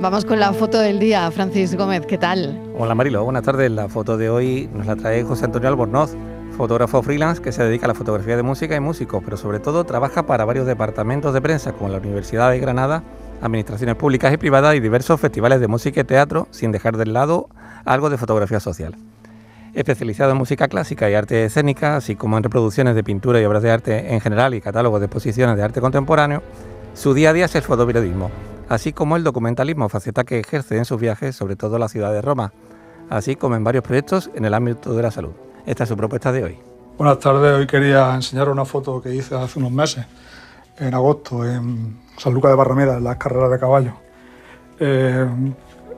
Vamos con la foto del día, Francis Gómez, ¿qué tal? Hola Marilo, buenas tardes. La foto de hoy nos la trae José Antonio Albornoz, fotógrafo freelance que se dedica a la fotografía de música y músicos, pero sobre todo trabaja para varios departamentos de prensa como la Universidad de Granada, administraciones públicas y privadas y diversos festivales de música y teatro, sin dejar de lado algo de fotografía social. Especializado en música clásica y arte escénica, así como en reproducciones de pintura y obras de arte en general y catálogos de exposiciones de arte contemporáneo, su día a día es el fotoperiodismo, así como el documentalismo, faceta que ejerce en sus viajes, sobre todo la ciudad de Roma, así como en varios proyectos en el ámbito de la salud. Esta es su propuesta de hoy. Buenas tardes, hoy quería enseñar una foto que hice hace unos meses, en agosto, en San Lucas de Barrameda, en las carreras de caballo. Eh,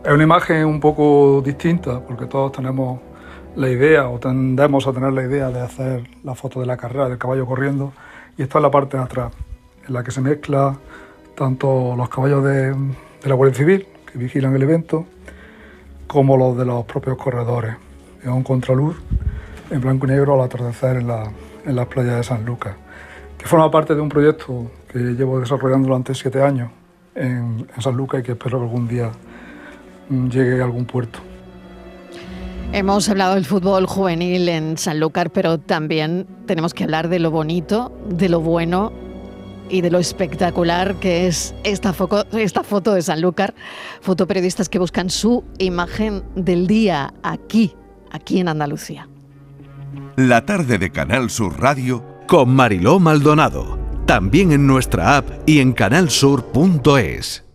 es una imagen un poco distinta, porque todos tenemos la idea o tendemos a tener la idea de hacer la foto de la carrera del caballo corriendo, y esta es la parte de atrás, en la que se mezcla tanto los caballos de, la Guardia Civil, que vigilan el evento, como los de los propios corredores. Es un contraluz en blanco y negro al atardecer en, la, en las playas de San Lucas, que forma parte de un proyecto que llevo desarrollando durante siete años en, en San Lucas y que espero que algún día mm, llegue a algún puerto. Hemos hablado del fútbol juvenil en Sanlúcar, pero también tenemos que hablar de lo bonito, de lo bueno y de lo espectacular que es esta, foto, esta foto de Sanlúcar. Fotoperiodistas que buscan su imagen del día aquí, aquí en Andalucía. La tarde de Canal Sur Radio con Mariló Maldonado. También en nuestra app y en canalsur.es.